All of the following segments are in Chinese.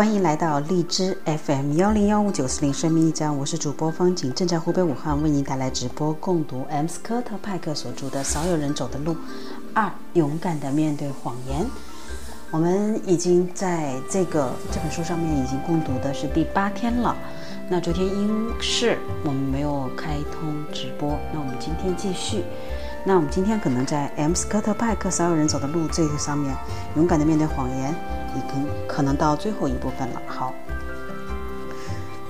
欢迎来到荔枝 FM 幺零幺五九四零生命驿站，我是主播方景，正在湖北武汉为您带来直播共读 M 斯科特派克所著的《少有人走的路》二，勇敢的面对谎言。我们已经在这个这本书上面已经共读的是第八天了。那昨天因事我们没有开通直播，那我们今天继续。那我们今天可能在 M 斯科特派克《少有人走的路》这个上面，勇敢的面对谎言。已经可能到最后一部分了。好，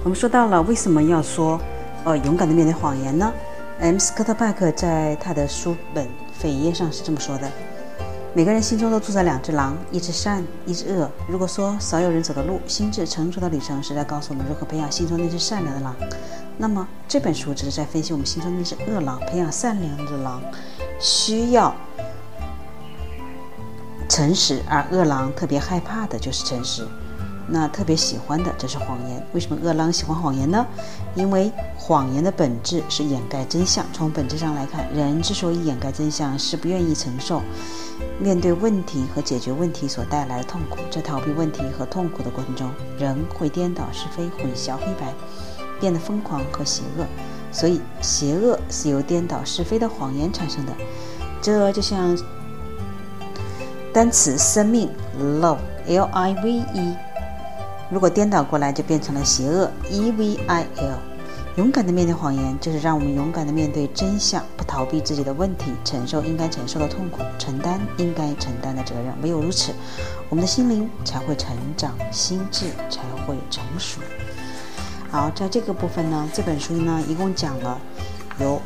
我们说到了为什么要说，呃，勇敢的面对谎言呢？M. 斯科特派克在他的书本扉页上是这么说的：每个人心中都住着两只狼，一只善，一只恶。如果说少有人走的路，心智成熟的旅程是在告诉我们如何培养心中那只善良的狼，那么这本书只是在分析我们心中那只恶狼，培养善良的狼需要。诚实，而恶狼特别害怕的就是诚实，那特别喜欢的则是谎言。为什么恶狼喜欢谎言呢？因为谎言的本质是掩盖真相。从本质上来看，人之所以掩盖真相，是不愿意承受面对问题和解决问题所带来的痛苦。在逃避问题和痛苦的过程中，人会颠倒是非，混淆黑白，变得疯狂和邪恶。所以，邪恶是由颠倒是非的谎言产生的。这就像。单词生命 love，l i v e，如果颠倒过来就变成了邪恶 e v i l。勇敢的面对谎言，就是让我们勇敢的面对真相，不逃避自己的问题，承受应该承受的痛苦，承担应该承担的责任。唯有如此，我们的心灵才会成长，心智才会成熟。好，在这个部分呢，这本书呢一共讲了有。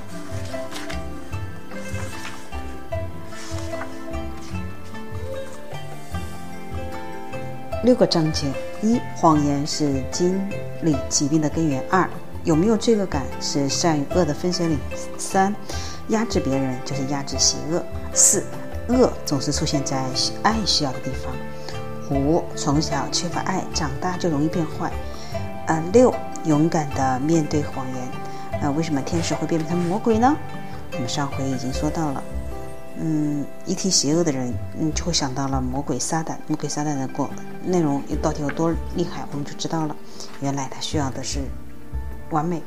六个章节：一、谎言是经历疾病的根源；二、有没有罪恶感是善与恶的分水岭；三、压制别人就是压制邪恶；四、恶总是出现在爱需要的地方；五、从小缺乏爱，长大就容易变坏；呃，六、勇敢的面对谎言。呃，为什么天使会变成魔鬼呢？我们上回已经说到了。嗯，一提邪恶的人，嗯，就会想到了魔鬼撒旦。魔鬼撒旦的过内容到底有多厉害，我们就知道了。原来他需要的是完美。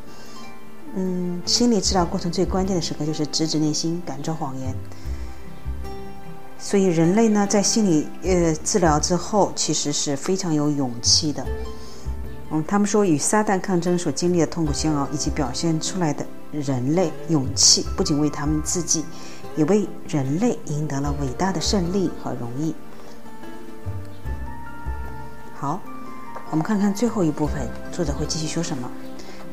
嗯，心理治疗过程最关键的时刻就是直指内心，感受谎言。所以人类呢，在心理呃治疗之后，其实是非常有勇气的。嗯，他们说与撒旦抗争所经历的痛苦煎熬，以及表现出来的人类勇气，不仅为他们自己。也为人类赢得了伟大的胜利和荣誉。好，我们看看最后一部分，作者会继续说什么？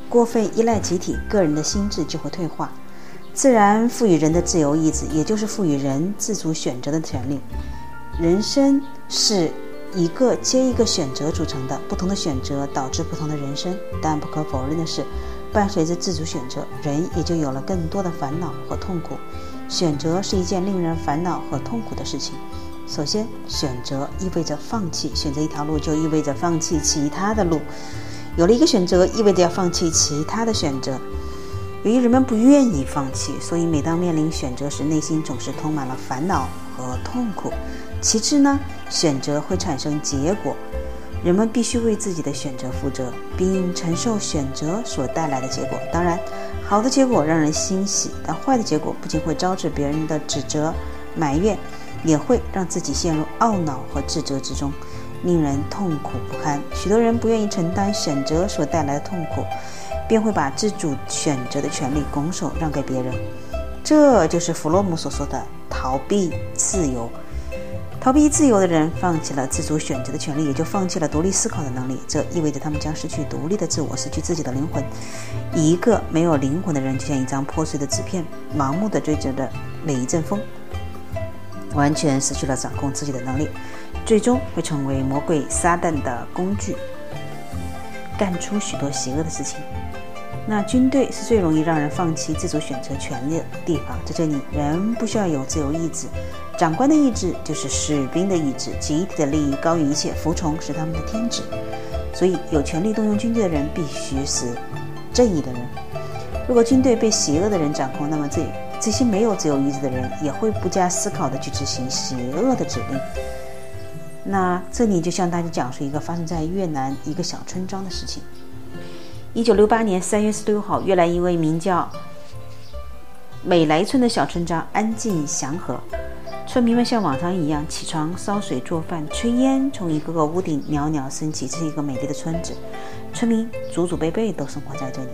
过分依赖集体，个人的心智就会退化。自然赋予人的自由意志，也就是赋予人自主选择的权利。人生是一个接一个选择组成的，不同的选择导致不同的人生。但不可否认的是，伴随着自主选择，人也就有了更多的烦恼和痛苦。选择是一件令人烦恼和痛苦的事情。首先，选择意味着放弃，选择一条路就意味着放弃其他的路。有了一个选择，意味着要放弃其他的选择。由于人们不愿意放弃，所以每当面临选择时，内心总是充满了烦恼和痛苦。其次呢，选择会产生结果，人们必须为自己的选择负责，并承受选择所带来的结果。当然。好的结果让人欣喜，但坏的结果不仅会招致别人的指责、埋怨，也会让自己陷入懊恼和自责之中，令人痛苦不堪。许多人不愿意承担选择所带来的痛苦，便会把自主选择的权利拱手让给别人。这就是弗洛姆所说的逃避自由。逃避自由的人放弃了自主选择的权利，也就放弃了独立思考的能力。这意味着他们将失去独立的自我，失去自己的灵魂。一个没有灵魂的人，就像一张破碎的纸片，盲目的追逐着每一阵风，完全失去了掌控自己的能力，最终会成为魔鬼撒旦的工具，干出许多邪恶的事情。那军队是最容易让人放弃自主选择权利的地方。在这里，人不需要有自由意志。长官的意志就是士兵的意志，集体的利益高于一切，服从是他们的天职。所以，有权力动用军队的人必须是正义的人。如果军队被邪恶的人掌控，那么这这些没有自由意志的人也会不加思考地去执行邪恶的指令。那这里就向大家讲述一个发生在越南一个小村庄的事情。一九六八年三月十六号，越南一位名叫美莱村的小村庄安静祥和，村民们像往常一样起床、烧水、做饭、炊烟从一个个屋顶袅袅升起。这是一个美丽的村子，村民祖祖辈辈都生活在这里。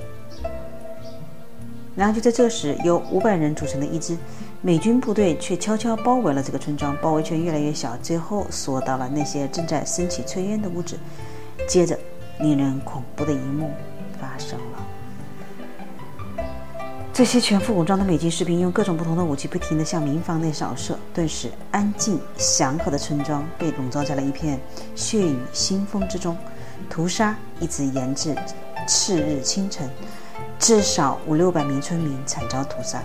然后就在这时，由五百人组成的一支美军部队却悄悄包围了这个村庄，包围圈越来越小，最后缩到了那些正在升起炊烟的屋子。接着，令人恐怖的一幕发生了：这些全副武装的美军士兵用各种不同的武器不停地向民房内扫射，顿时安静祥和的村庄被笼罩在了一片血雨腥风之中。屠杀一直延至次日清晨。至少五六百名村民惨遭屠杀。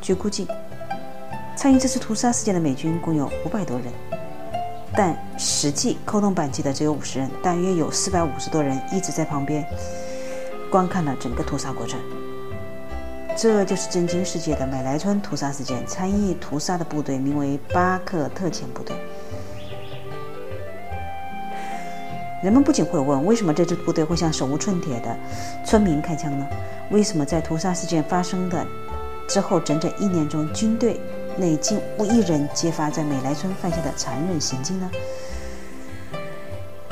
据估计，参与这次屠杀事件的美军共有五百多人，但实际扣动扳机的只有五十人。大约有四百五十多人一直在旁边观看了整个屠杀过程。这就是震惊世界的美莱村屠杀事件。参与屠杀的部队名为巴克特遣部队。人们不仅会问：为什么这支部队会向手无寸铁的村民开枪呢？为什么在屠杀事件发生的之后整整一年中，军队内竟无一人揭发在美莱村犯下的残忍行径呢？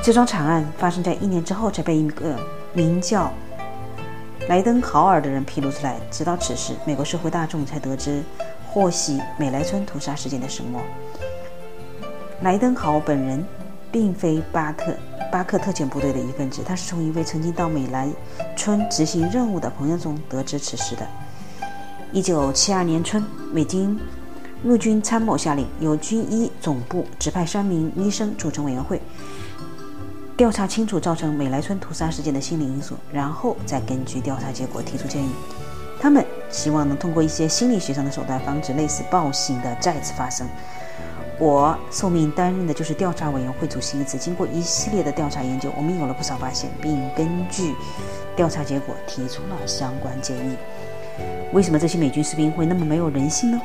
这桩惨案发生在一年之后，才被一个名叫莱登豪尔的人披露出来。直到此时，美国社会大众才得知获悉美莱村屠杀事件的始末。莱登豪本人并非巴特。巴克特遣部队的一份子，他是从一位曾经到美莱村执行任务的朋友中得知此事的。一九七二年春，美军陆军参谋下令，由军医总部指派三名医生组成委员会，调查清楚造成美莱村屠杀事件的心理因素，然后再根据调查结果提出建议。他们希望能通过一些心理学上的手段，防止类似暴行的再次发生。我受命担任的就是调查委员会主席一职。经过一系列的调查研究，我们有了不少发现，并根据调查结果提出了相关建议。为什么这些美军士兵会那么没有人性呢？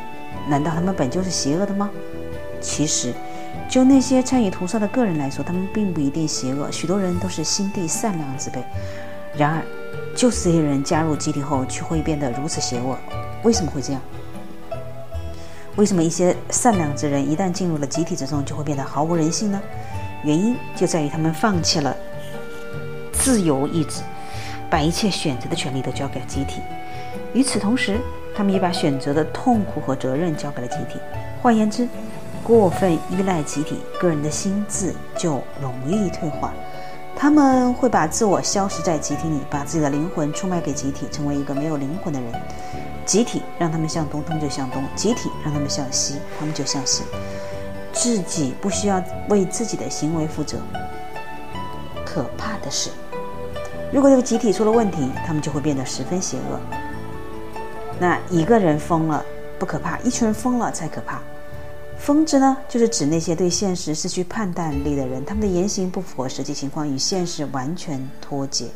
难道他们本就是邪恶的吗？其实，就那些参与屠杀的个人来说，他们并不一定邪恶，许多人都是心地善良之辈。然而，就是这些人加入集体后，却会变得如此邪恶。为什么会这样？为什么一些善良之人一旦进入了集体之中，就会变得毫无人性呢？原因就在于他们放弃了自由意志，把一切选择的权利都交给了集体。与此同时，他们也把选择的痛苦和责任交给了集体。换言之，过分依赖集体，个人的心智就容易退化。他们会把自我消失在集体里，把自己的灵魂出卖给集体，成为一个没有灵魂的人。集体让他们向东，他们就向东；集体让他们向西，他们就向西。自己不需要为自己的行为负责。可怕的是，如果这个集体出了问题，他们就会变得十分邪恶。那一个人疯了不可怕，一群人疯了才可怕。疯子呢，就是指那些对现实失去判断力的人，他们的言行不符合实际情况，与现实完全脱节。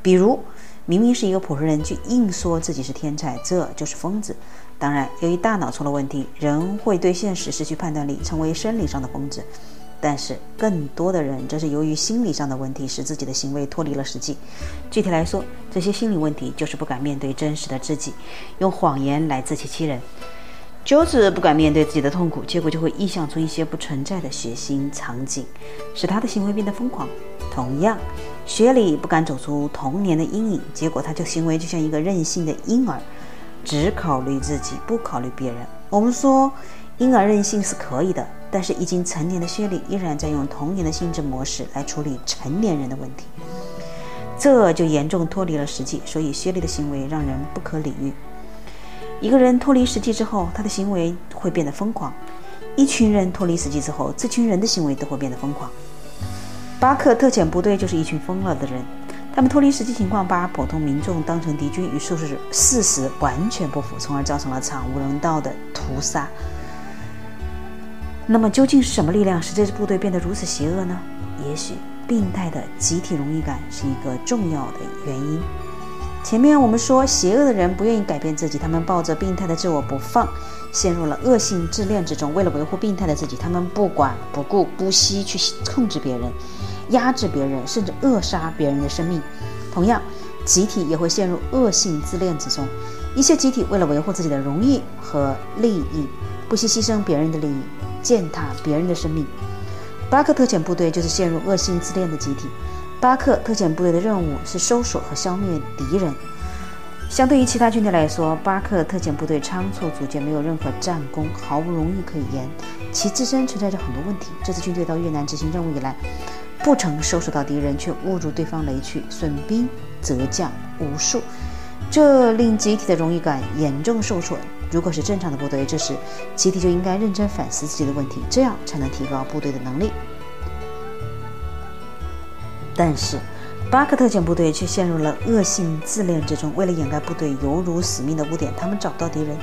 比如。明明是一个普通人，却硬说自己是天才，这就是疯子。当然，由于大脑出了问题，人会对现实失去判断力，成为生理上的疯子。但是，更多的人则是由于心理上的问题，使自己的行为脱离了实际。具体来说，这些心理问题就是不敢面对真实的自己，用谎言来自欺欺人。就是不敢面对自己的痛苦，结果就会臆想出一些不存在的血腥场景，使他的行为变得疯狂。同样，雪里不敢走出童年的阴影，结果他就行为就像一个任性的婴儿，只考虑自己，不考虑别人。我们说婴儿任性是可以的，但是已经成年的薛里依然在用童年的心智模式来处理成年人的问题，这就严重脱离了实际。所以薛里的行为让人不可理喻。一个人脱离实际之后，他的行为会变得疯狂；一群人脱离实际之后，这群人的行为都会变得疯狂。巴克特遣部队就是一群疯了的人，他们脱离实际情况，把普通民众当成敌军，与事实事实完全不符，从而造成了惨无人道的屠杀。那么，究竟是什么力量使这支部队变得如此邪恶呢？也许，病态的集体荣誉感是一个重要的原因。前面我们说，邪恶的人不愿意改变自己，他们抱着病态的自我不放，陷入了恶性自恋之中。为了维护病态的自己，他们不管不顾、不惜去控制别人、压制别人，甚至扼杀别人的生命。同样，集体也会陷入恶性自恋之中。一些集体为了维护自己的荣誉和利益，不惜牺牲别人的利益，践踏别人的生命。巴克特遣部队就是陷入恶性自恋的集体。巴克特遣部队的任务是搜索和消灭敌人。相对于其他军队来说，巴克特遣部队仓促组建，没有任何战功，毫无荣誉可言，其自身存在着很多问题。这支军队到越南执行任务以来，不曾搜索到敌人，却误入对方雷区，损兵折将无数，这令集体的荣誉感严重受损。如果是正常的部队，这时集体就应该认真反思自己的问题，这样才能提高部队的能力。但是，巴克特遣部队却陷入了恶性自恋之中。为了掩盖部队犹如死命的污点，他们找不到敌人，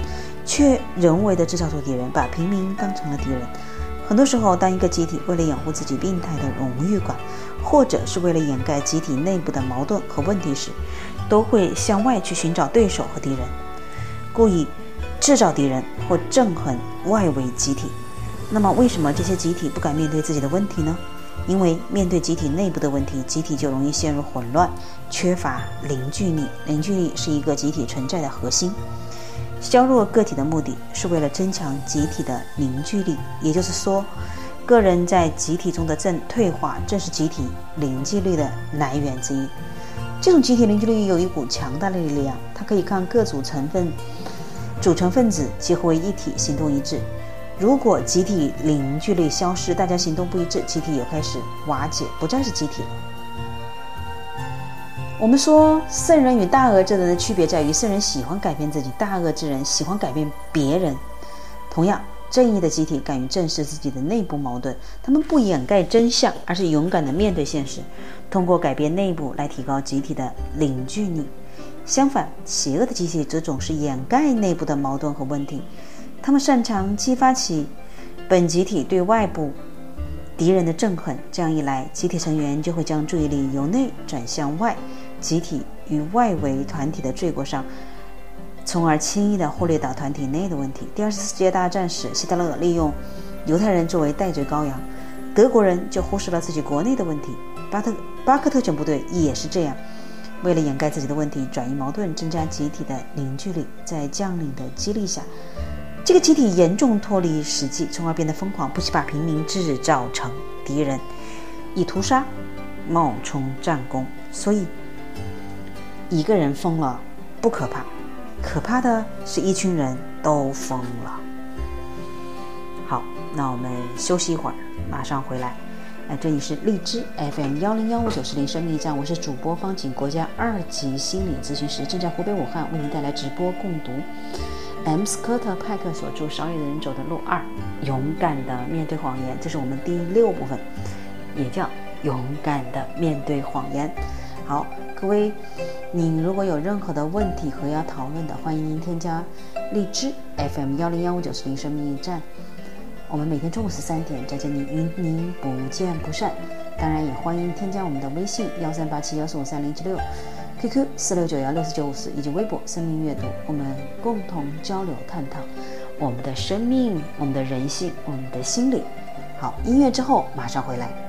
却人为的制造出敌人，把平民当成了敌人。很多时候，当一个集体为了掩护自己病态的荣誉感，或者是为了掩盖集体内部的矛盾和问题时，都会向外去寻找对手和敌人，故意。制造敌人或憎恨外围集体，那么为什么这些集体不敢面对自己的问题呢？因为面对集体内部的问题，集体就容易陷入混乱，缺乏凝聚力。凝聚力是一个集体存在的核心。削弱个体的目的是为了增强集体的凝聚力，也就是说，个人在集体中的正退化，正是集体凝聚力的来源之一。这种集体凝聚力有一股强大的力量，它可以看各组成分。组成分子结合为一体，行动一致。如果集体凝聚力消失，大家行动不一致，集体也开始瓦解，不再是集体了。我们说，圣人与大恶之人的区别在于，圣人喜欢改变自己，大恶之人喜欢改变别人。同样，正义的集体敢于正视自己的内部矛盾，他们不掩盖真相，而是勇敢地面对现实，通过改变内部来提高集体的凝聚力。相反，邪恶的集体则总是掩盖内部的矛盾和问题，他们擅长激发起本集体对外部敌人的憎恨。这样一来，集体成员就会将注意力由内转向外，集体与外围团体的罪过上，从而轻易地忽略到团体内的问题。第二次世界大战时，希特勒利用犹太人作为代罪羔羊，德国人就忽视了自己国内的问题。巴特巴克特遣部队也是这样。为了掩盖自己的问题，转移矛盾，增加集体的凝聚力，在将领的激励下，这个集体严重脱离实际，从而变得疯狂，不惜把平民制造成敌人，以屠杀冒充战功。所以，一个人疯了不可怕，可怕的是一群人都疯了。好，那我们休息一会儿，马上回来。哎，这里是荔枝 FM 幺零幺五九四零生命驿站，我是主播方景，国家二级心理咨询师，正在湖北武汉为您带来直播共读。M. 斯科特派克所著《少有的人走的路二：勇敢的面对谎言》，这是我们第六部分，也叫勇敢的面对谎言。好，各位，您如果有任何的问题和要讨论的，欢迎您添加荔枝 FM 幺零幺五九四零生命驿站。我们每天中午十三点在这里与您不见不散。当然，也欢迎添加我们的微信幺三八七幺四五三零七六，QQ 四六九幺六四九五四，以及微博生命阅读，我们共同交流探讨我们的生命、我们的人性、我们的心理。好，音乐之后马上回来。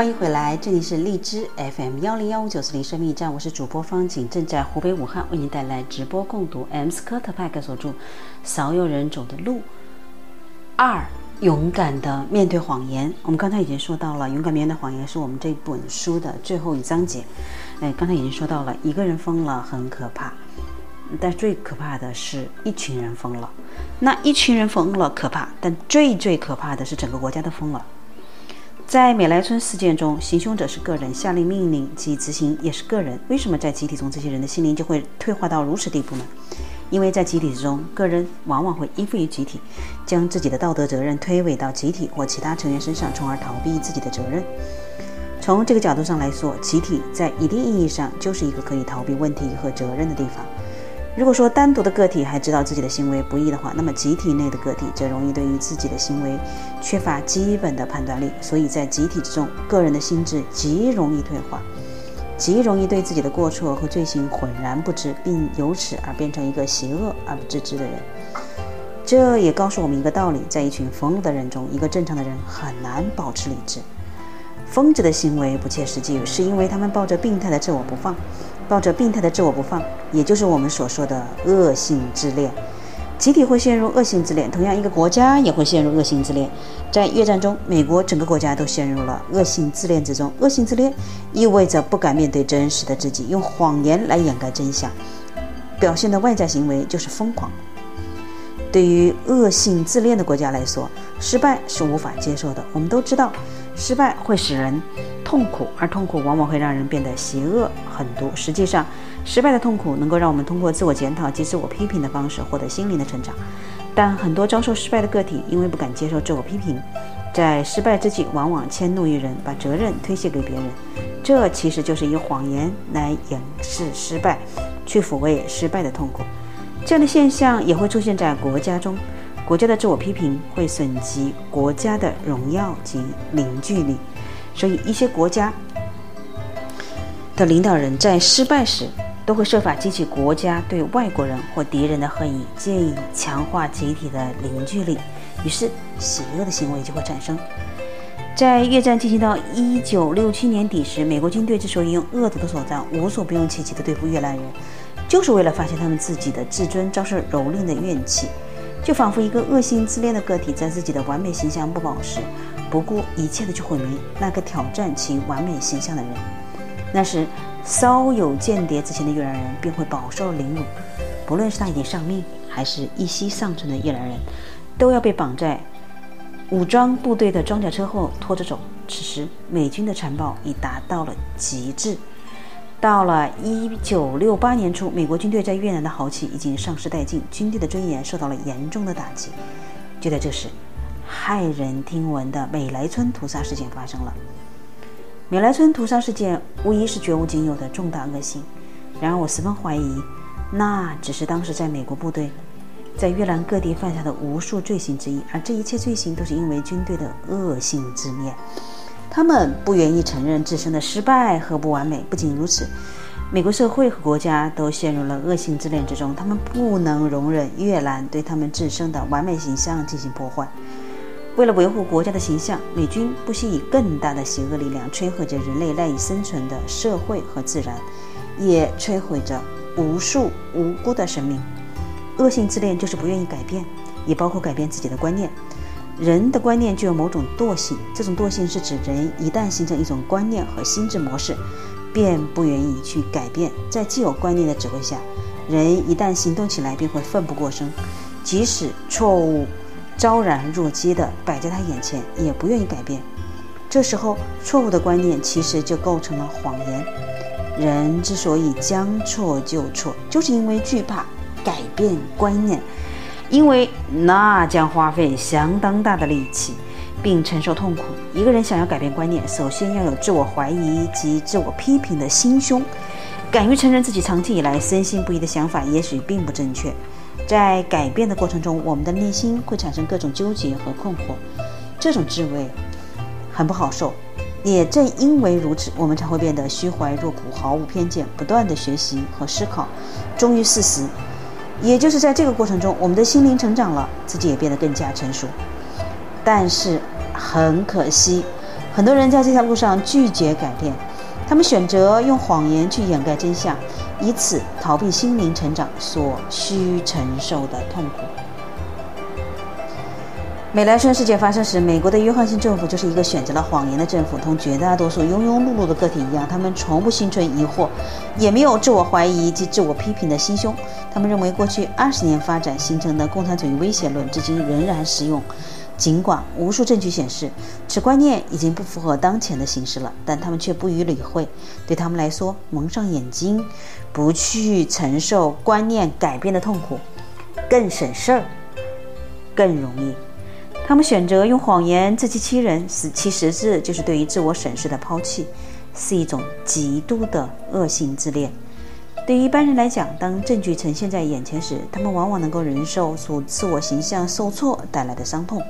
欢迎回来，这里是荔枝 FM 幺零幺五九四零生命站，我是主播方景，正在湖北武汉为您带来直播共读 M 斯科特派克所著《少有人走的路》二，勇敢的面对谎言。我们刚才已经说到了，勇敢面对谎言是我们这本书的最后一章节。哎，刚才已经说到了，一个人疯了很可怕，但最可怕的是一群人疯了。那一群人疯了可怕，但最最可怕的是整个国家都疯了。在美莱村事件中，行凶者是个人，下令命令及执行也是个人。为什么在集体中，这些人的心灵就会退化到如此地步呢？因为在集体之中，个人往往会依附于集体，将自己的道德责任推诿到集体或其他成员身上，从而逃避自己的责任。从这个角度上来说，集体在一定意义上就是一个可以逃避问题和责任的地方。如果说单独的个体还知道自己的行为不易的话，那么集体内的个体则容易对于自己的行为缺乏基本的判断力，所以在集体之中，个人的心智极容易退化，极容易对自己的过错和罪行浑然不知，并由此而变成一个邪恶而不自知的人。这也告诉我们一个道理：在一群疯了的人中，一个正常的人很难保持理智。疯子的行为不切实际，是因为他们抱着病态的自我不放。抱着病态的自我不放，也就是我们所说的恶性自恋。集体会陷入恶性自恋，同样一个国家也会陷入恶性自恋。在越战中，美国整个国家都陷入了恶性自恋之中。恶性自恋意味着不敢面对真实的自己，用谎言来掩盖真相，表现的外在行为就是疯狂。对于恶性自恋的国家来说，失败是无法接受的。我们都知道。失败会使人痛苦，而痛苦往往会让人变得邪恶狠毒。实际上，失败的痛苦能够让我们通过自我检讨及自我批评的方式获得心灵的成长。但很多遭受失败的个体因为不敢接受自我批评，在失败之际往往迁怒于人，把责任推卸给别人。这其实就是以谎言来掩饰失败，去抚慰失败的痛苦。这样的现象也会出现在国家中。国家的自我批评会损及国家的荣耀及凝聚力，所以一些国家的领导人在失败时都会设法激起国家对外国人或敌人的恨意，借以强化集体的凝聚力，于是邪恶的行为就会产生。在越战进行到一九六七年底时，美国军队之所以用恶毒的手段无所不用其极地对付越南人，就是为了发泄他们自己的自尊遭受蹂躏的怨气。就仿佛一个恶性自恋的个体，在自己的完美形象不保时，不顾一切的去毁灭那个挑战其完美形象的人。那时，稍有间谍之心的越南人便会饱受凌辱，不论是他已经丧命，还是一息尚存的越南人，都要被绑在武装部队的装甲车后拖着走。此时，美军的残暴已达到了极致。到了一九六八年初，美国军队在越南的豪气已经丧失殆尽，军队的尊严受到了严重的打击。就在这时，骇人听闻的美莱村屠杀事件发生了。美莱村屠杀事件无疑是绝无仅有的重大恶行，然而我十分怀疑，那只是当时在美国部队在越南各地犯下的无数罪行之一，而这一切罪行都是因为军队的恶性之念。他们不愿意承认自身的失败和不完美。不仅如此，美国社会和国家都陷入了恶性自恋之中。他们不能容忍越南对他们自身的完美形象进行破坏。为了维护国家的形象，美军不惜以更大的邪恶力量摧毁着人类赖以生存的社会和自然，也摧毁着无数无辜的生命。恶性自恋就是不愿意改变，也包括改变自己的观念。人的观念具有某种惰性，这种惰性是指人一旦形成一种观念和心智模式，便不愿意去改变。在既有观念的指挥下，人一旦行动起来便会奋不顾身，即使错误昭然若揭地摆在他眼前，也不愿意改变。这时候，错误的观念其实就构成了谎言。人之所以将错就错，就是因为惧怕改变观念。因为那将花费相当大的力气，并承受痛苦。一个人想要改变观念，首先要有自我怀疑及自我批评的心胸，敢于承认自己长期以来深信不疑的想法也许并不正确。在改变的过程中，我们的内心会产生各种纠结和困惑，这种滋味很不好受。也正因为如此，我们才会变得虚怀若谷，毫无偏见，不断的学习和思考，忠于事实。也就是在这个过程中，我们的心灵成长了，自己也变得更加成熟。但是很可惜，很多人在这条路上拒绝改变，他们选择用谎言去掩盖真相，以此逃避心灵成长所需承受的痛苦。美莱村事件发生时，美国的约翰逊政府就是一个选择了谎言的政府。同绝大多数庸庸碌碌的个体一样，他们从不心存疑惑，也没有自我怀疑及自我批评的心胸。他们认为，过去二十年发展形成的共产主义威胁论至今仍然适用。尽管无数证据显示，此观念已经不符合当前的形势了，但他们却不予理会。对他们来说，蒙上眼睛，不去承受观念改变的痛苦，更省事儿，更容易。他们选择用谎言自欺欺人，使其实质就是对于自我审视的抛弃，是一种极度的恶性自恋。对于一般人来讲，当证据呈现在眼前时，他们往往能够忍受所自我形象受挫带来的伤痛，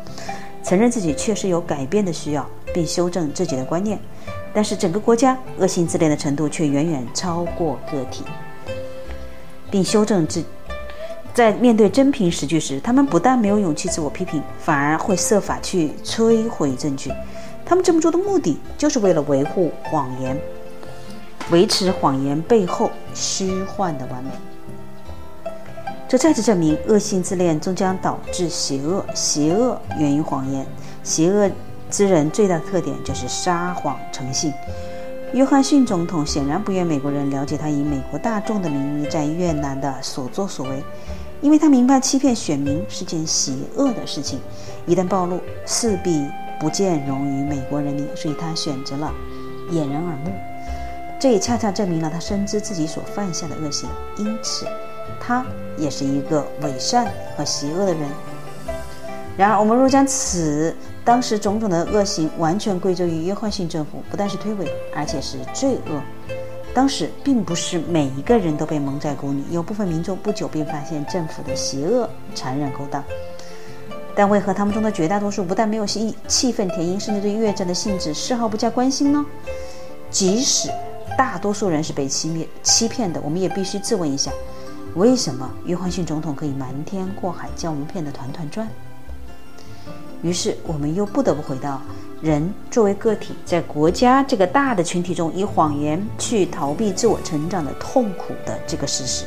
承认自己确实有改变的需要，并修正自己的观念。但是，整个国家恶性自恋的程度却远远超过个体，并修正自。在面对真凭实据时，他们不但没有勇气自我批评，反而会设法去摧毁证据。他们这么做的目的，就是为了维护谎言，维持谎言背后虚幻的完美。这再次证明，恶性自恋终将导致邪恶。邪恶源于谎言。邪恶之人最大的特点就是撒谎成性。约翰逊总统显然不愿美国人了解他以美国大众的名义在越南的所作所为。因为他明白欺骗选民是件邪恶的事情，一旦暴露，势必不见容于美国人民，所以他选择了掩人耳目。这也恰恰证明了他深知自己所犯下的恶行，因此他也是一个伪善和邪恶的人。然而，我们若将此当时种种的恶行完全归咎于约翰逊政府，不但是推诿，而且是罪恶。当时并不是每一个人都被蒙在鼓里，有部分民众不久便发现政府的邪恶、残忍勾当。但为何他们中的绝大多数不但没有气气愤填膺，甚至对越战的性质丝毫不加关心呢？即使大多数人是被欺骗欺骗的，我们也必须自问一下：为什么约翰逊总统可以瞒天过海，将我们骗得团团转？于是我们又不得不回到。人作为个体，在国家这个大的群体中，以谎言去逃避自我成长的痛苦的这个事实，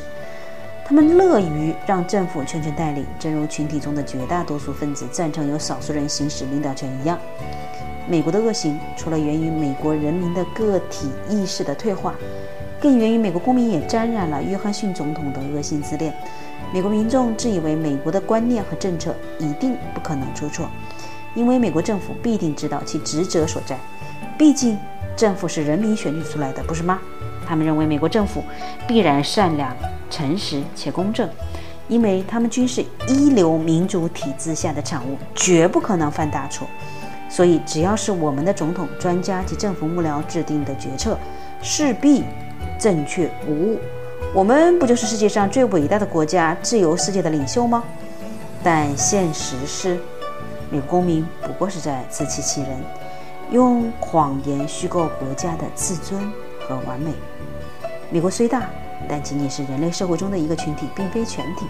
他们乐于让政府全权代理，正如群体中的绝大多数分子赞成由少数人行使领导权一样。美国的恶行，除了源于美国人民的个体意识的退化，更源于美国公民也沾染了约翰逊总统的恶性自恋。美国民众自以为美国的观念和政策一定不可能出错。因为美国政府必定知道其职责所在，毕竟政府是人民选举出来的，不是吗？他们认为美国政府必然善良、诚实且公正，因为他们均是一流民主体制下的产物，绝不可能犯大错。所以，只要是我们的总统、专家及政府幕僚制定的决策，势必正确无误。我们不就是世界上最伟大的国家、自由世界的领袖吗？但现实是。美国公民不过是在自欺欺人，用谎言虚构国家的自尊和完美。美国虽大，但仅仅是人类社会中的一个群体，并非全体。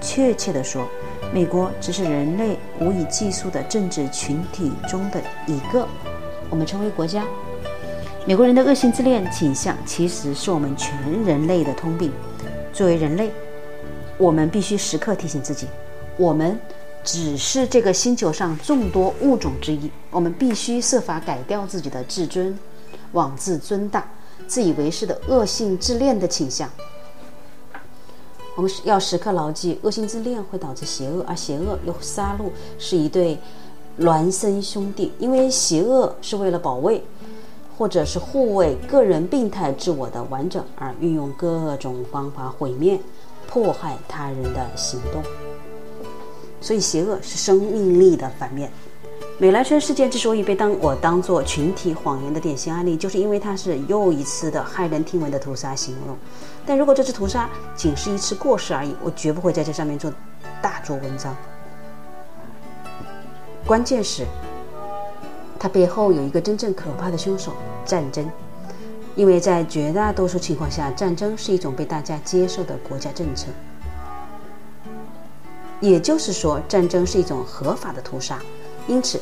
确切地说，美国只是人类无以计数的政治群体中的一个。我们称为国家。美国人的恶性自恋倾向，其实是我们全人类的通病。作为人类，我们必须时刻提醒自己：我们。只是这个星球上众多物种之一，我们必须设法改掉自己的自尊、妄自尊大、自以为是的恶性自恋的倾向。我们要时刻牢记，恶性自恋会导致邪恶，而邪恶又杀戮是一对孪生兄弟。因为邪恶是为了保卫或者是护卫个人病态自我的完整而运用各种方法毁灭、迫害他人的行动。所以，邪恶是生命力的反面。美莱村事件之所以被当我当做群体谎言的典型案例，就是因为它是又一次的骇人听闻的屠杀行动。但如果这次屠杀仅是一次过失而已，我绝不会在这上面做大做文章。关键是，它背后有一个真正可怕的凶手——战争。因为在绝大多数情况下，战争是一种被大家接受的国家政策。也就是说，战争是一种合法的屠杀，因此，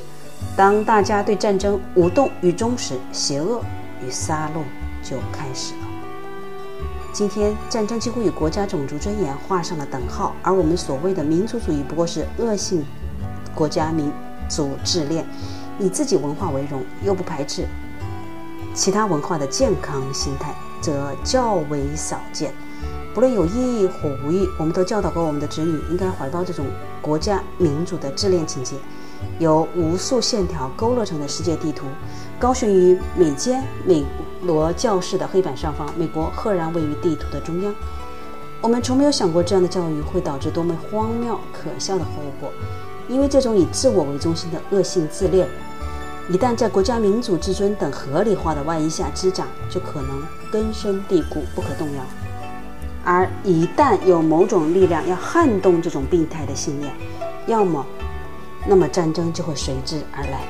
当大家对战争无动于衷时，邪恶与杀戮就开始了。今天，战争几乎与国家种族尊严画上了等号，而我们所谓的民族主义不过是恶性国家民族自恋，以自己文化为荣，又不排斥其他文化的健康心态，则较为少见。不论有意或无意，我们都教导过我们的子女，应该怀抱这种国家民主的自恋情结。由无数线条勾勒成的世界地图，高悬于美间美罗教室的黑板上方。美国赫然位于地图的中央。我们从没有想过这样的教育会导致多么荒谬可笑的后果，因为这种以自我为中心的恶性自恋，一旦在国家民主至尊等合理化的外衣下滋长，就可能根深蒂固，不可动摇。而一旦有某种力量要撼动这种病态的信念，要么，那么战争就会随之而来。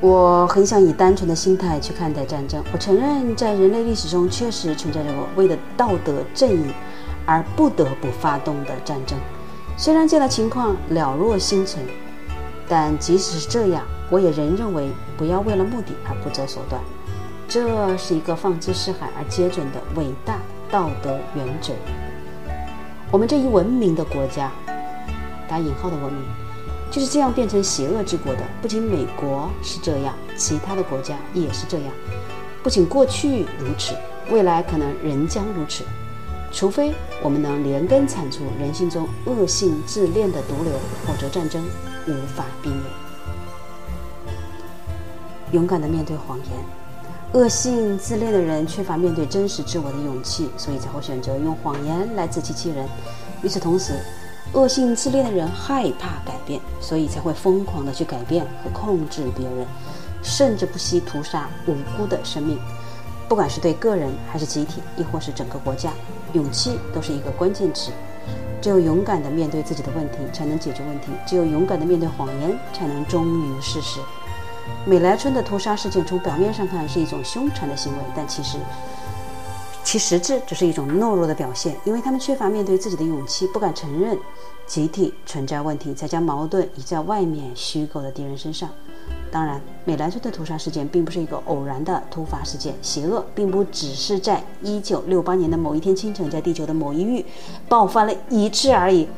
我很想以单纯的心态去看待战争。我承认，在人类历史中确实存在着为了道德正义而不得不发动的战争。虽然这样的情况了若星辰，但即使是这样，我也仍认为不要为了目的而不择手段。这是一个放之四海而皆准的伟大道德原则。我们这一文明的国家（打引号的文明）。就是这样变成邪恶之国的。不仅美国是这样，其他的国家也是这样。不仅过去如此，未来可能仍将如此，除非我们能连根铲除人性中恶性自恋的毒瘤，否则战争无法避免。勇敢地面对谎言，恶性自恋的人缺乏面对真实自我的勇气，所以才会选择用谎言来自欺欺人。与此同时，恶性自恋的人害怕改变，所以才会疯狂地去改变和控制别人，甚至不惜屠杀无辜的生命。不管是对个人还是集体，亦或是整个国家，勇气都是一个关键词。只有勇敢地面对自己的问题，才能解决问题；只有勇敢地面对谎言，才能忠于事实。美莱村的屠杀事件从表面上看是一种凶残的行为，但其实。其实质只是一种懦弱的表现，因为他们缺乏面对自己的勇气，不敢承认集体存在问题，才将矛盾移在外面虚构的敌人身上。当然，美兰村的屠杀事件并不是一个偶然的突发事件，邪恶并不只是在1968年的某一天清晨，在地球的某一域爆发了一次而已。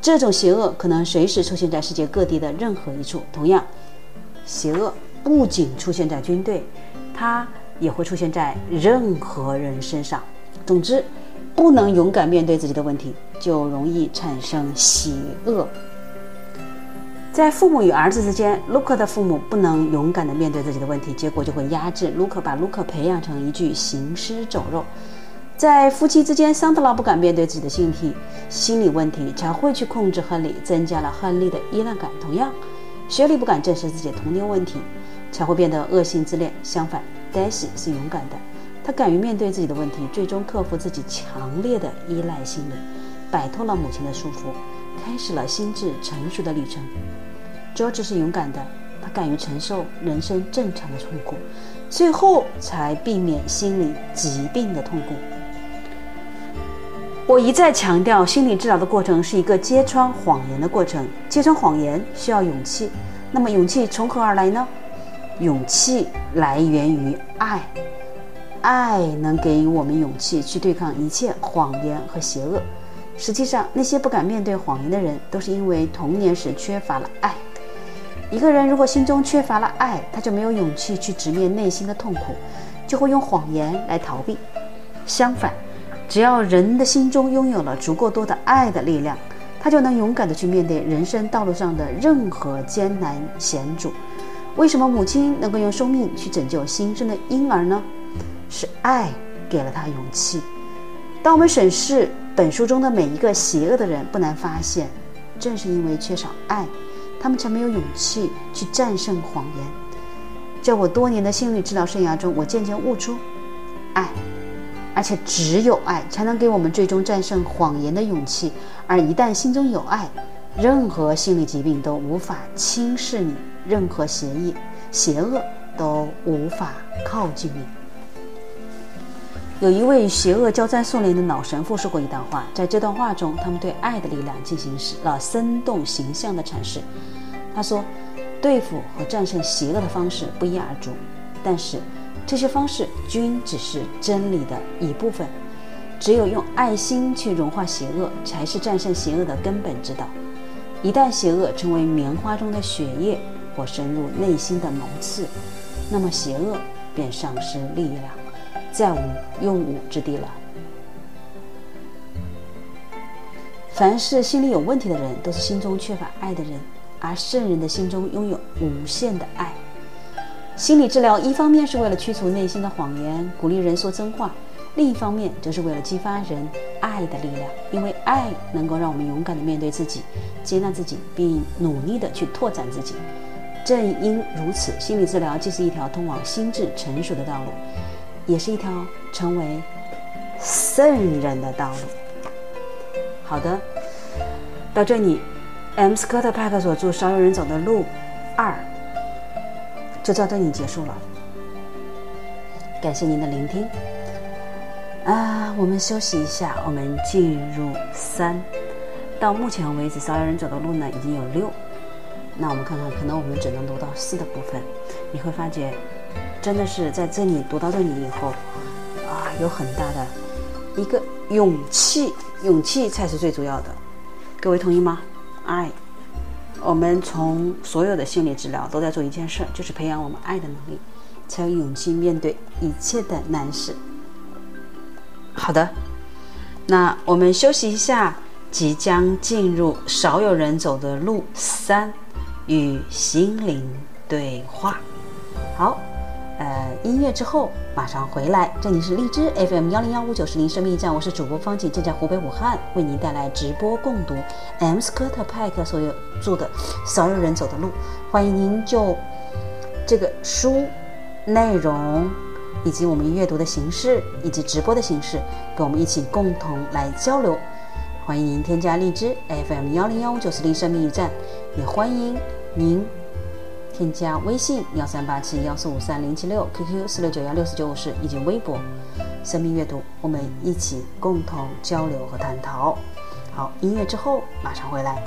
这种邪恶可能随时出现在世界各地的任何一处。同样，邪恶不仅出现在军队，它。也会出现在任何人身上。总之，不能勇敢面对自己的问题，就容易产生邪恶。在父母与儿子之间，卢克的父母不能勇敢地面对自己的问题，结果就会压制卢克，把卢克培养成一具行尸走肉。在夫妻之间，桑德拉不敢面对自己的性体心理问题，才会去控制亨利，增加了亨利的依赖感。同样，雪莉不敢正视自己的童年问题，才会变得恶性自恋。相反。Daisy 是勇敢的，她敢于面对自己的问题，最终克服自己强烈的依赖心理，摆脱了母亲的束缚，开始了心智成熟的旅程。George 是勇敢的，他敢于承受人生正常的痛苦，最后才避免心理疾病的痛苦。我一再强调，心理治疗的过程是一个揭穿谎言的过程，揭穿谎言需要勇气。那么，勇气从何而来呢？勇气来源于爱，爱能给予我们勇气去对抗一切谎言和邪恶。实际上，那些不敢面对谎言的人，都是因为童年时缺乏了爱。一个人如果心中缺乏了爱，他就没有勇气去直面内心的痛苦，就会用谎言来逃避。相反，只要人的心中拥有了足够多的爱的力量，他就能勇敢地去面对人生道路上的任何艰难险阻。为什么母亲能够用生命去拯救新生的婴儿呢？是爱给了他勇气。当我们审视本书中的每一个邪恶的人，不难发现，正是因为缺少爱，他们才没有勇气去战胜谎言。在我多年的心理治疗生涯中，我渐渐悟出，爱，而且只有爱才能给我们最终战胜谎言的勇气。而一旦心中有爱，任何心理疾病都无法轻视你。任何邪意、邪恶都无法靠近你。有一位邪恶交战数年的老神父说过一段话，在这段话中，他们对爱的力量进行了生动形象的阐释。他说：“对付和战胜邪恶的方式不一而足，但是这些方式均只是真理的一部分。只有用爱心去融化邪恶，才是战胜邪恶的根本之道。一旦邪恶成为棉花中的血液或深入内心的芒刺，那么邪恶便丧失力量，再无用武之地了。凡是心里有问题的人，都是心中缺乏爱的人，而圣人的心中拥有无限的爱。心理治疗一方面是为了去除内心的谎言，鼓励人说真话。另一方面，则是为了激发人爱的力量，因为爱能够让我们勇敢地面对自己，接纳自己，并努力地去拓展自己。正因如此，心理治疗既是一条通往心智成熟的道路，也是一条成为圣人的道路。好的，到这里，M. 斯科特派克所著《少有人走的路》二就到这里结束了。感谢您的聆听。啊，我们休息一下，我们进入三。到目前为止，少有人走的路呢已经有六。那我们看看，可能我们只能读到四的部分。你会发觉，真的是在这里读到这里以后，啊，有很大的一个勇气，勇气才是最主要的。各位同意吗？爱。我们从所有的心理治疗都在做一件事，就是培养我们爱的能力，才有勇气面对一切的难事。好的，那我们休息一下，即将进入少有人走的路三，与心灵对话。好，呃，音乐之后马上回来。这里是荔枝 FM 幺零幺五九四零生命驿站，我是主播方景，正在湖北武汉为您带来直播共读 M 斯科特派克所有著的《少有人走的路》，欢迎您就这个书内容。以及我们阅读的形式，以及直播的形式，跟我们一起共同来交流。欢迎您添加荔枝 FM 幺零幺五九四零生命驿站，也欢迎您添加微信幺三八七幺四五三零七六 QQ 四六九幺六四九五四以及微博生命阅读，我们一起共同交流和探讨。好，音乐之后马上回来。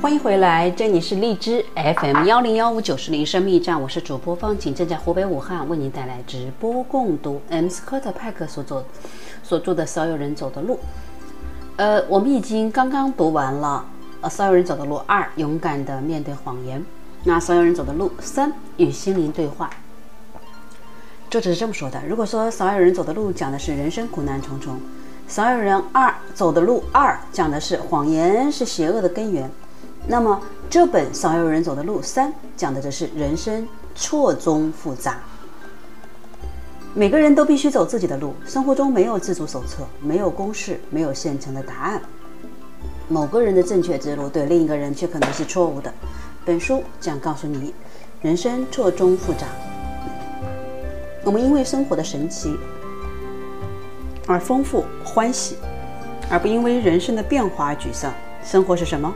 欢迎回来，这里是荔枝 FM 幺零幺五九零生命站，我是主播方景，正在湖北武汉为您带来直播共读 M 斯科特派克所作所著的《少有人走的路》。呃，我们已经刚刚读完了呃《少有人走的路二》，勇敢的面对谎言。那《少有人走的路三》与心灵对话。作者是这么说的：如果说《少有人走的路》讲的是人生苦难重重，《少有人二走的路二》讲的是谎言是邪恶的根源。那么这本少有人走的路三讲的则是人生错综复杂。每个人都必须走自己的路，生活中没有自主手册，没有公式，没有现成的答案。某个人的正确之路对另一个人却可能是错误的。本书将告诉你，人生错综复杂。我们因为生活的神奇而丰富欢喜，而不因为人生的变化而沮丧。生活是什么？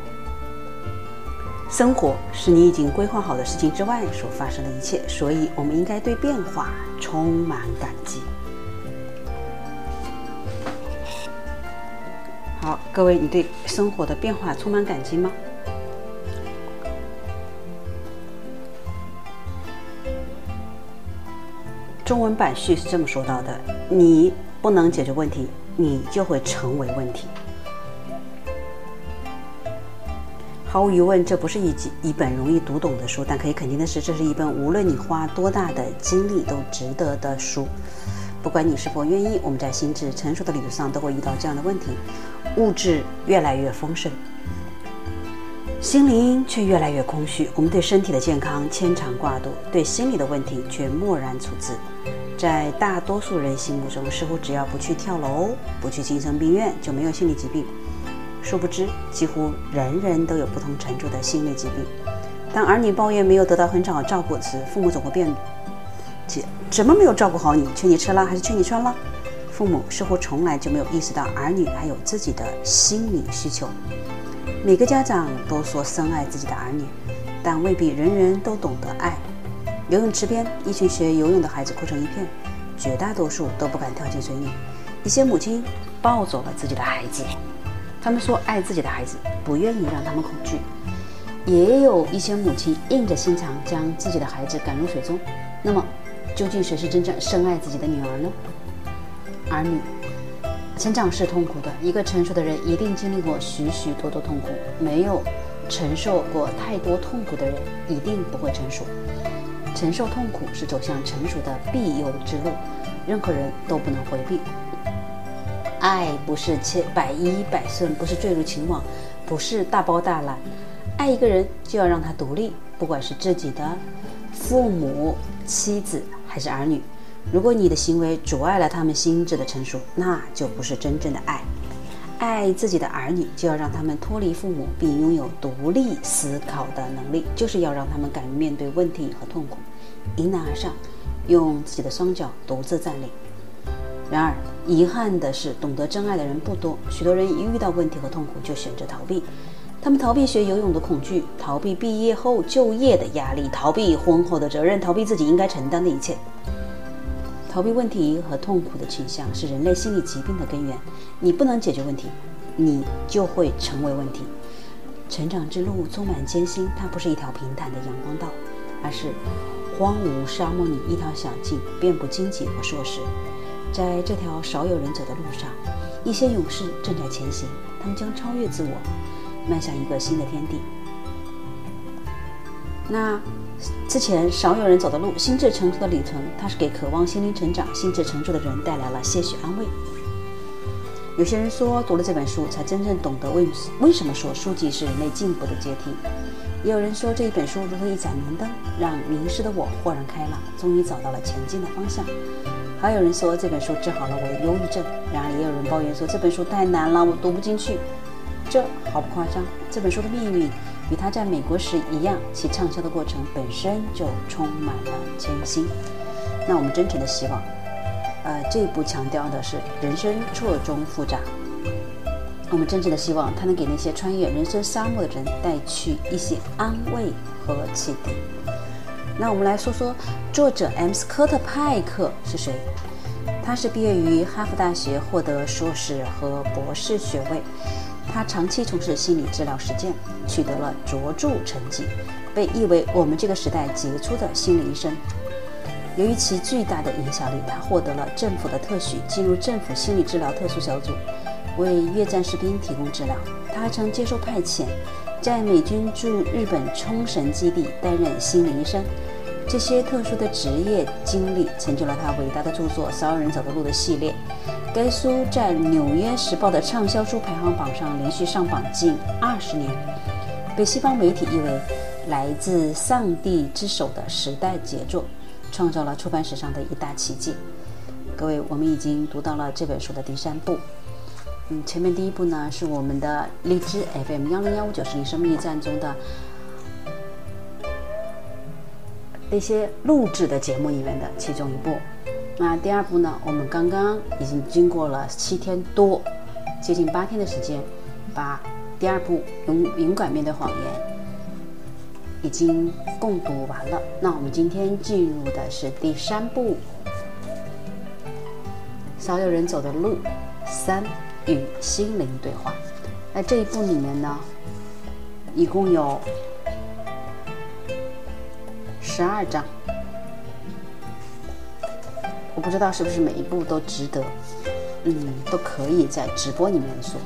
生活是你已经规划好的事情之外所发生的一切，所以我们应该对变化充满感激。好，各位，你对生活的变化充满感激吗？中文版序是这么说到的：你不能解决问题，你就会成为问题。毫无疑问，这不是一一本容易读懂的书，但可以肯定的是，这是一本无论你花多大的精力都值得的书。不管你是否愿意，我们在心智成熟的旅途上都会遇到这样的问题：物质越来越丰盛，心灵却越来越空虚。我们对身体的健康牵肠挂肚，对心理的问题却漠然处之。在大多数人心目中，似乎只要不去跳楼、不去精神病院，就没有心理疾病。殊不知，几乎人人都有不同程度的心理疾病。当儿女抱怨没有得到很好的照顾时，父母总会辩解：怎么没有照顾好你？缺你吃了还是缺你穿了？父母似乎从来就没有意识到儿女还有自己的心理需求。每个家长都说深爱自己的儿女，但未必人人都懂得爱。游泳池边，一群学游泳的孩子哭成一片，绝大多数都不敢跳进水里。一些母亲抱走了自己的孩子。他们说爱自己的孩子，不愿意让他们恐惧。也有一些母亲硬着心肠将自己的孩子赶入水中。那么，究竟谁是真正深爱自己的女儿呢？儿女，成长是痛苦的。一个成熟的人一定经历过许许多多痛苦。没有承受过太多痛苦的人，一定不会成熟。承受痛苦是走向成熟的必由之路，任何人都不能回避。爱不是千百依百顺，不是坠入情网，不是大包大揽。爱一个人就要让他独立，不管是自己的父母、妻子还是儿女。如果你的行为阻碍了他们心智的成熟，那就不是真正的爱。爱自己的儿女，就要让他们脱离父母，并拥有独立思考的能力，就是要让他们敢于面对问题和痛苦，迎难而上，用自己的双脚独自站立。然而，遗憾的是，懂得真爱的人不多。许多人一遇到问题和痛苦，就选择逃避。他们逃避学游泳的恐惧，逃避毕业后就业的压力，逃避婚后的责任，逃避自己应该承担的一切。逃避问题和痛苦的倾向是人类心理疾病的根源。你不能解决问题，你就会成为问题。成长之路充满艰辛，它不是一条平坦的阳光道，而是荒芜沙漠里一条小径，遍布荆棘和硕石。在这条少有人走的路上，一些勇士正在前行，他们将超越自我，迈向一个新的天地。那之前少有人走的路，心智成熟的旅程，它是给渴望心灵成长、心智成熟的人带来了些许安慰。有些人说，读了这本书才真正懂得为为什么说书籍是人类进步的阶梯。也有人说，这一本书如同一盏明灯，让迷失的我豁然开朗，终于找到了前进的方向。还有人说这本书治好了我的忧郁症，然而也有人抱怨说这本书太难了，我读不进去。这毫不夸张，这本书的命运与他在美国时一样，其畅销的过程本身就充满了艰辛。那我们真诚的希望，呃，这一部强调的是人生错综复杂。我们真诚的希望，它能给那些穿越人生沙漠的人带去一些安慰和启迪。那我们来说说作者 M. 斯科特派克是谁？他是毕业于哈佛大学，获得硕士和博士学位。他长期从事心理治疗实践，取得了卓著成绩，被誉为我们这个时代杰出的心理医生。由于其巨大的影响力，他获得了政府的特许，进入政府心理治疗特殊小组。为越战士兵提供治疗，他还曾接受派遣，在美军驻日本冲绳基地担任心理医生。这些特殊的职业经历成就了他伟大的著作《少有人走的路》的系列。该书在《纽约时报》的畅销书排行榜上连续上榜近二十年，被西方媒体誉为来自上帝之手的时代杰作，创造了出版史上的一大奇迹。各位，我们已经读到了这本书的第三部。嗯，前面第一部呢是我们的荔枝 FM 幺零幺五九是你生命驿站中的那些录制的节目里面的其中一部。那第二部呢，我们刚刚已经经过了七天多，接近八天的时间，把第二部《勇勇敢面对谎言》已经共读完了。那我们今天进入的是第三部《少有人走的路三》。与心灵对话。那这一部里面呢，一共有十二章。我不知道是不是每一部都值得，嗯，都可以在直播里面说。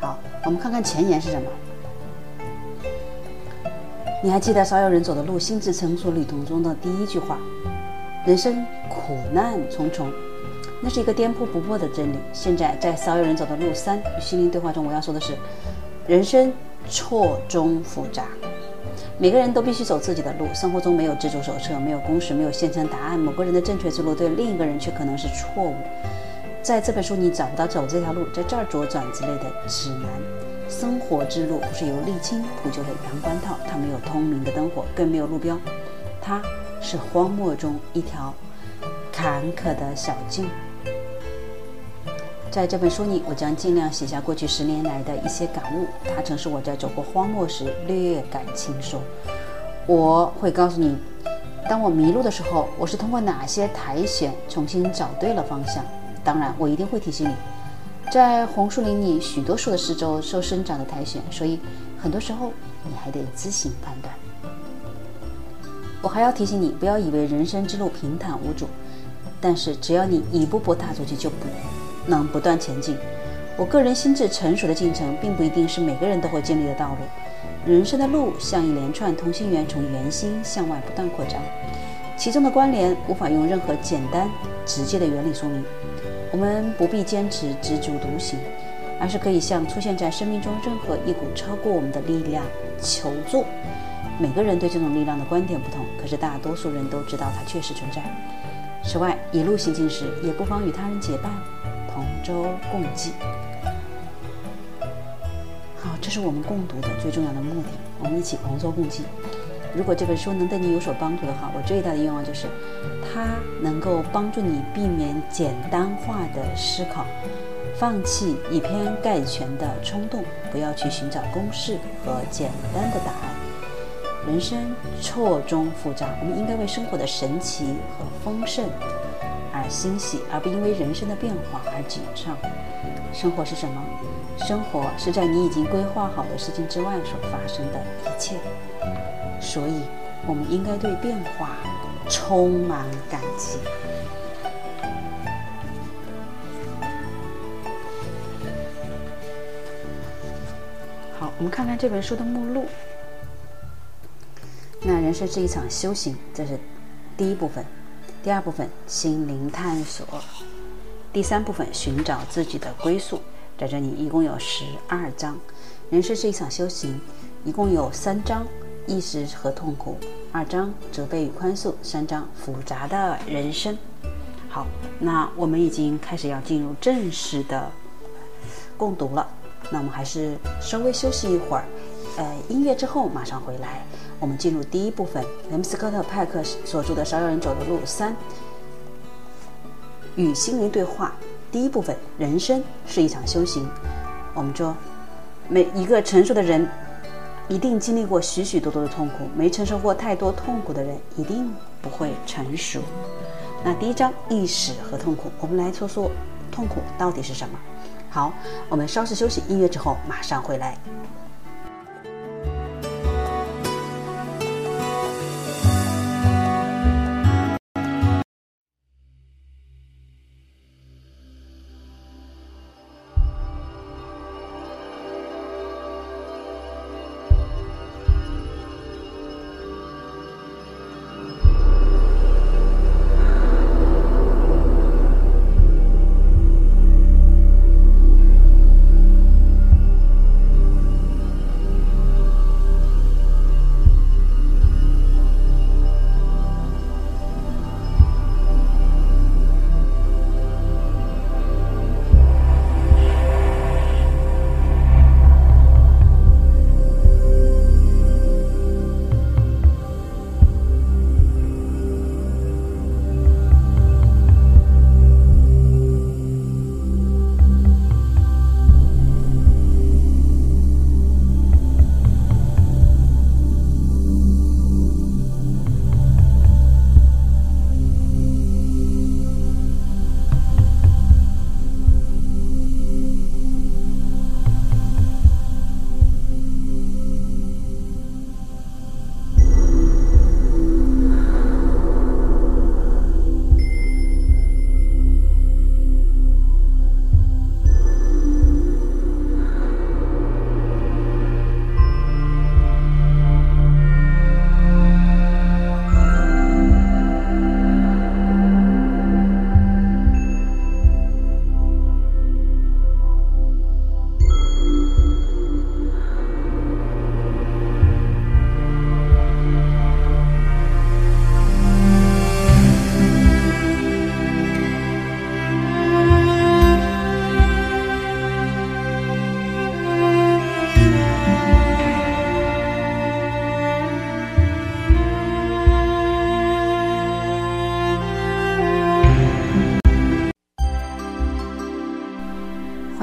好，我们看看前言是什么。你还记得少有人走的路，心智成熟旅途中的第一句话：人生苦难重重。那是一个颠扑不破的真理。现在在少有人走的路三与心灵对话中，我要说的是，人生错综复杂，每个人都必须走自己的路。生活中没有自助手册，没有公式，没有现成答案。某个人的正确之路对另一个人却可能是错误。在这本书你找不到走这条路，在这儿左转之类的指南。生活之路不是由沥青铺就的阳关套，它没有通明的灯火，更没有路标，它是荒漠中一条坎坷的小径。在这本书里，我将尽量写下过去十年来的一些感悟。它曾是我在走过荒漠时略感轻松。我会告诉你，当我迷路的时候，我是通过哪些苔藓重新找对了方向。当然，我一定会提醒你，在红树林里，许多树的四周受生长的苔藓，所以很多时候你还得自行判断。我还要提醒你，不要以为人生之路平坦无阻，但是只要你一步步踏出去，就不。能不断前进。我个人心智成熟的进程，并不一定是每个人都会经历的道路。人生的路像一连串同心圆，从圆心向外不断扩张，其中的关联无法用任何简单直接的原理说明。我们不必坚持知足独行，而是可以向出现在生命中任何一股超过我们的力量求助。每个人对这种力量的观点不同，可是大多数人都知道它确实存在。此外，一路行进时，也不妨与他人结伴。同舟共济。好，这是我们共读的最重要的目的。我们一起同舟共济。如果这本书能对你有所帮助的话，我最大的愿望就是，它能够帮助你避免简单化的思考，放弃以偏概全的冲动，不要去寻找公式和简单的答案。人生错综复杂，我们应该为生活的神奇和丰盛。而欣喜，而不因为人生的变化而紧张。生活是什么？生活是在你已经规划好的事情之外所发生的一切。所以，我们应该对变化充满感激。好，我们看看这本书的目录。那人生是一场修行，这是第一部分。第二部分心灵探索，第三部分寻找自己的归宿。在这里一共有十二章。人生是一场修行，一共有三章：意识和痛苦；二章责备与宽恕；三章复杂的人生。好，那我们已经开始要进入正式的共读了。那我们还是稍微休息一会儿，呃，音乐之后马上回来。我们进入第一部分，雷姆斯科特派克所著的《少有人走的路》三，与心灵对话。第一部分，人生是一场修行。我们说，每一个成熟的人，一定经历过许许多多的痛苦；没承受过太多痛苦的人，一定不会成熟。那第一章，意识和痛苦，我们来说说痛苦到底是什么。好，我们稍事休息，音乐之后马上回来。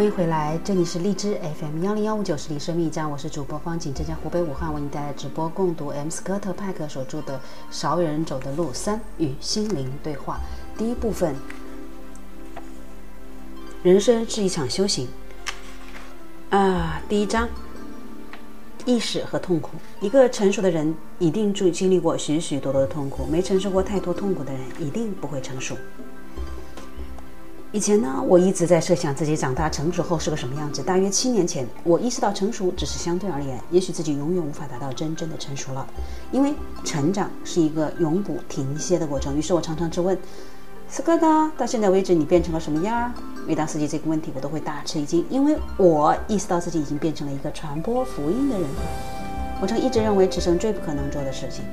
回来，这里是荔枝 FM 幺零幺五九十里生命章，我是主播方景，浙江湖北武汉为你带来直播共读 M 斯科特派克所著的《少有人走的路三与心灵对话》第一部分。人生是一场修行啊，第一章，意识和痛苦。一个成熟的人一定经经历过许许多多的痛苦，没承受过太多痛苦的人一定不会成熟。以前呢，我一直在设想自己长大成熟后是个什么样子。大约七年前，我意识到成熟只是相对而言，也许自己永远无法达到真正的成熟了，因为成长是一个永不停歇的过程。于是我常常质问斯科达：到现在为止，你变成了什么样儿？每当涉及这个问题，我都会大吃一惊，因为我意识到自己已经变成了一个传播福音的人。我曾一直认为此生最不可能做的事情。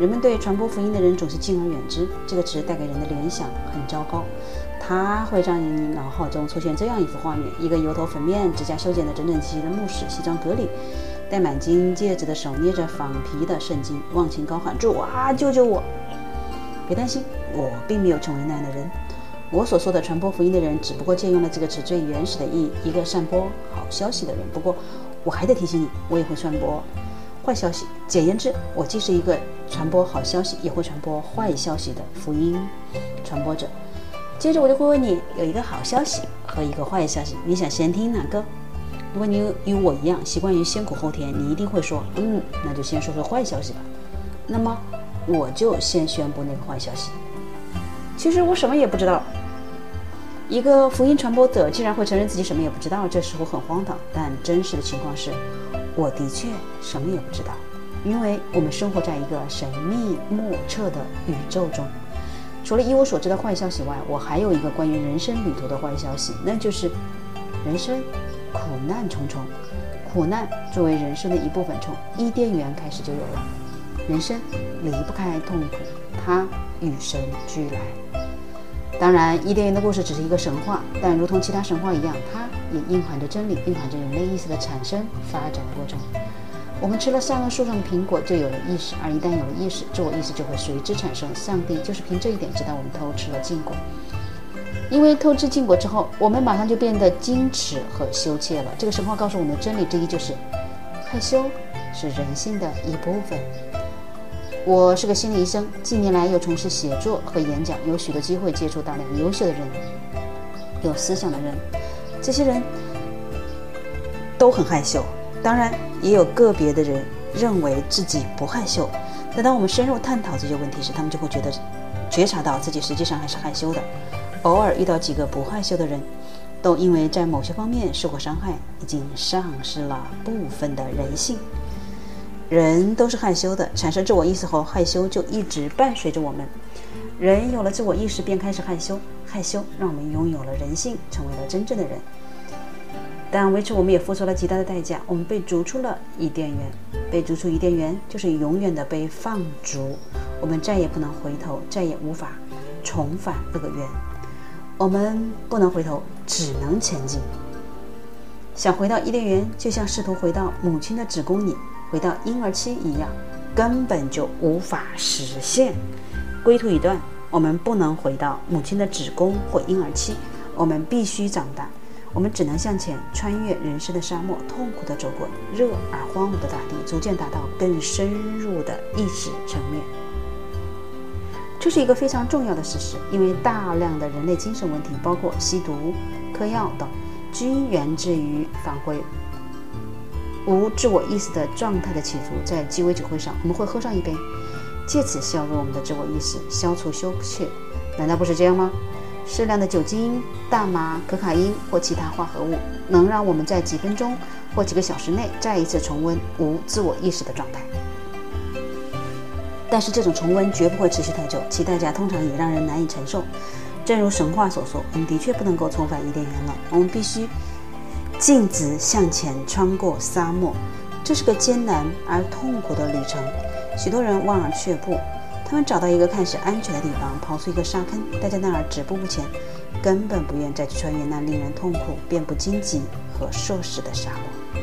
人们对传播福音的人总是敬而远之，这个词带给人的联想很糟糕。它会让你脑海中出现这样一幅画面：一个油头粉面、指甲修剪的整整齐齐的牧师，西装革履，戴满金戒指的手捏着仿皮的圣经，忘情高喊：“主啊，救救我！”别担心，我并没有成为那样的人。我所说的传播福音的人，只不过借用了这个词最原始的意义：一个散播好消息的人。不过，我还得提醒你，我也会传播坏消息。简言之，我既是一个传播好消息，也会传播坏消息的福音传播者。接着我就会问你，有一个好消息和一个坏消息，你想先听哪个？如果你与我一样习惯于先苦后甜，你一定会说，嗯，那就先说说坏消息吧。那么我就先宣布那个坏消息。其实我什么也不知道。一个福音传播者竟然会承认自己什么也不知道，这似乎很荒唐。但真实的情况是，我的确什么也不知道，因为我们生活在一个神秘莫测的宇宙中。除了一无所知的坏消息外，我还有一个关于人生旅途的坏消息，那就是人生苦难重重。苦难作为人生的一部分，从伊甸园开始就有了。人生离不开痛苦，它与生俱来。当然，伊甸园的故事只是一个神话，但如同其他神话一样，它也蕴含着真理，蕴含着人类意识的产生发展的过程。我们吃了善恶树上的苹果，就有了意识，而一旦有了意识，自我意识就会随之产生。上帝就是凭这一点知道我们偷吃了禁果，因为偷吃禁果之后，我们马上就变得矜持和羞怯了。这个神话告诉我们的真理之一就是，害羞是人性的一部分。我是个心理医生，近年来又从事写作和演讲，有许多机会接触大量优秀的人，有思想的人，这些人。都很害羞，当然也有个别的人认为自己不害羞。但当我们深入探讨这些问题时，他们就会觉得觉察到自己实际上还是害羞的。偶尔遇到几个不害羞的人，都因为在某些方面受过伤害，已经丧失了部分的人性。人都是害羞的，产生自我意识后，害羞就一直伴随着我们。人有了自我意识，便开始害羞，害羞让我们拥有了人性，成为了真正的人。但为此，我们也付出了极大的代价。我们被逐出了伊甸园，被逐出伊甸园就是永远的被放逐。我们再也不能回头，再也无法重返乐园。我们不能回头，只能前进。想回到伊甸园，就像试图回到母亲的子宫里，回到婴儿期一样，根本就无法实现。归途已断，我们不能回到母亲的子宫或婴儿期，我们必须长大。我们只能向前，穿越人生的沙漠，痛苦地走过热而荒芜的大地，逐渐达到更深入的意识层面。这是一个非常重要的事实，因为大量的人类精神问题，包括吸毒、嗑药等，均源自于返回无自我意识的状态的企图。在鸡尾酒会上，我们会喝上一杯，借此削弱我们的自我意识，消除羞怯。难道不是这样吗？适量的酒精、大麻、可卡因或其他化合物，能让我们在几分钟或几个小时内再一次重温无自我意识的状态。但是这种重温绝不会持续太久，其代价通常也让人难以承受。正如神话所说，我们的确不能够重返伊甸园了，我们必须径直向前穿过沙漠。这是个艰难而痛苦的旅程，许多人望而却步。他们找到一个看似安全的地方，刨出一个沙坑，待在那儿止步不前，根本不愿再去穿越那令人痛苦、遍布荆棘和硕士的沙漠。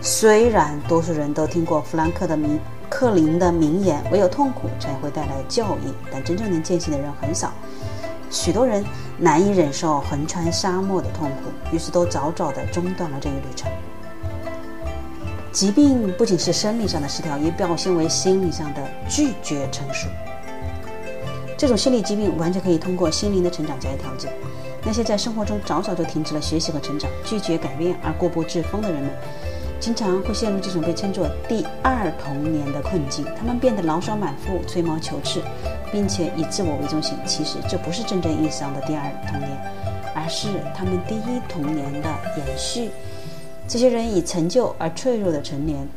虽然多数人都听过弗兰克的名克林的名言“唯有痛苦才会带来教益”，但真正能践行的人很少。许多人难以忍受横穿沙漠的痛苦，于是都早早地中断了这一旅程。疾病不仅是生理上的失调，也表现为心理上的拒绝成熟。这种心理疾病完全可以通过心灵的成长加以调节。那些在生活中早早就停止了学习和成长、拒绝改变而固步自封的人们，经常会陷入这种被称作“第二童年”的困境。他们变得牢骚满腹、吹毛求疵，并且以自我为中心。其实这不是真正意义上的第二童年，而是他们第一童年的延续。这些人以陈旧而脆弱的成年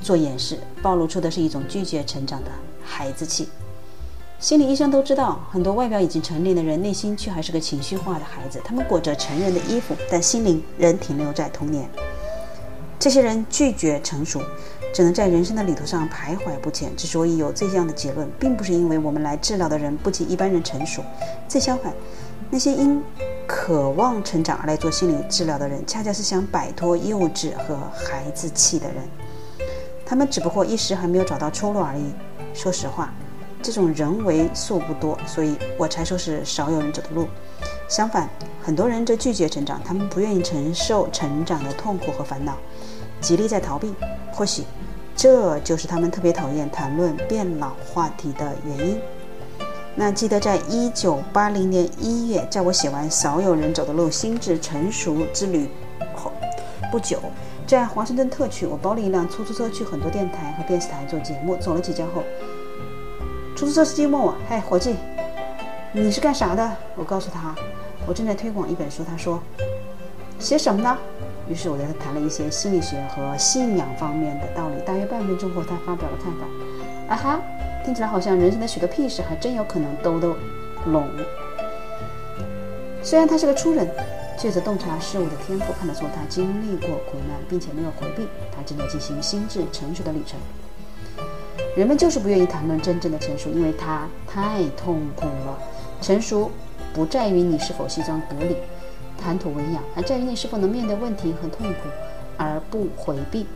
做掩饰，暴露出的是一种拒绝成长的孩子气。心理医生都知道，很多外表已经成年的人，内心却还是个情绪化的孩子。他们裹着成人的衣服，但心灵仍停留在童年。这些人拒绝成熟，只能在人生的旅途上徘徊不前。之所以有这样的结论，并不是因为我们来治疗的人不及一般人成熟，正相反，那些因。渴望成长而来做心理治疗的人，恰恰是想摆脱幼稚和孩子气的人。他们只不过一时还没有找到出路而已。说实话，这种人为数不多，所以我才说是少有人走的路。相反，很多人则拒绝成长，他们不愿意承受成长的痛苦和烦恼，极力在逃避。或许，这就是他们特别讨厌谈论变老话题的原因。那记得在一九八零年一月，在我写完《少有人走的路：心智成熟之旅》后不久，在华盛顿特区，我包了一辆出租车去很多电台和电视台做节目。走了几家后，出租车司机问我：“嗨，伙计，你是干啥的？”我告诉他：“我正在推广一本书。”他说：“写什么呢？”于是我跟他谈了一些心理学和信仰方面的道理。大约半分钟后，他发表了看法：“啊哈。”听起来好像人生的许多屁事还真有可能兜兜拢。虽然他是个粗人，借着洞察事物的天赋，看得出他经历过苦难，并且没有回避。他正在进行心智成熟的旅程。人们就是不愿意谈论真正的成熟，因为他太痛苦了。成熟不在于你是否西装革履、谈吐文雅，而在于你是否能面对问题和痛苦而不回避。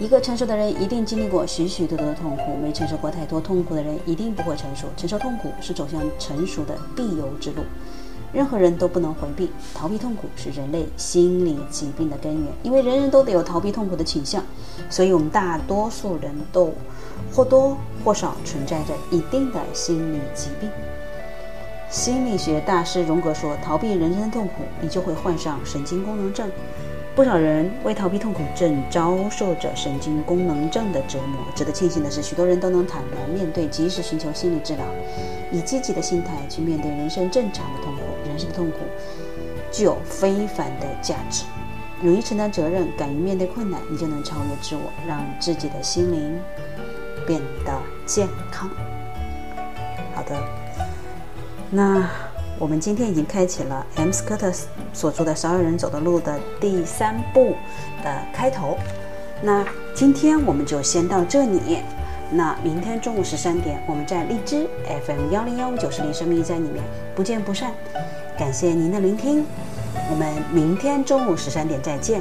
一个成熟的人一定经历过许许多多的痛苦，没承受过太多痛苦的人一定不会成熟。承受痛苦是走向成熟的必由之路，任何人都不能回避。逃避痛苦是人类心理疾病的根源，因为人人都得有逃避痛苦的倾向，所以我们大多数人都或多或少存在着一定的心理疾病。心理学大师荣格说：“逃避人生的痛苦，你就会患上神经功能症。”不少人为逃避痛苦，正遭受着神经功能症的折磨。值得庆幸的是，许多人都能坦然面对，及时寻求心理治疗，以积极的心态去面对人生正常的痛苦。人生的痛苦具有非凡的价值。勇于承担责任，敢于面对困难，你就能超越自我，让自己的心灵变得健康。好的。那我们今天已经开启了 M. 斯科特所做的《少有人走的路》的第三部的开头。那今天我们就先到这里。那明天中午十三点，我们在荔枝 FM 幺零幺五九十零生命驿站里面不见不散。感谢您的聆听，我们明天中午十三点再见。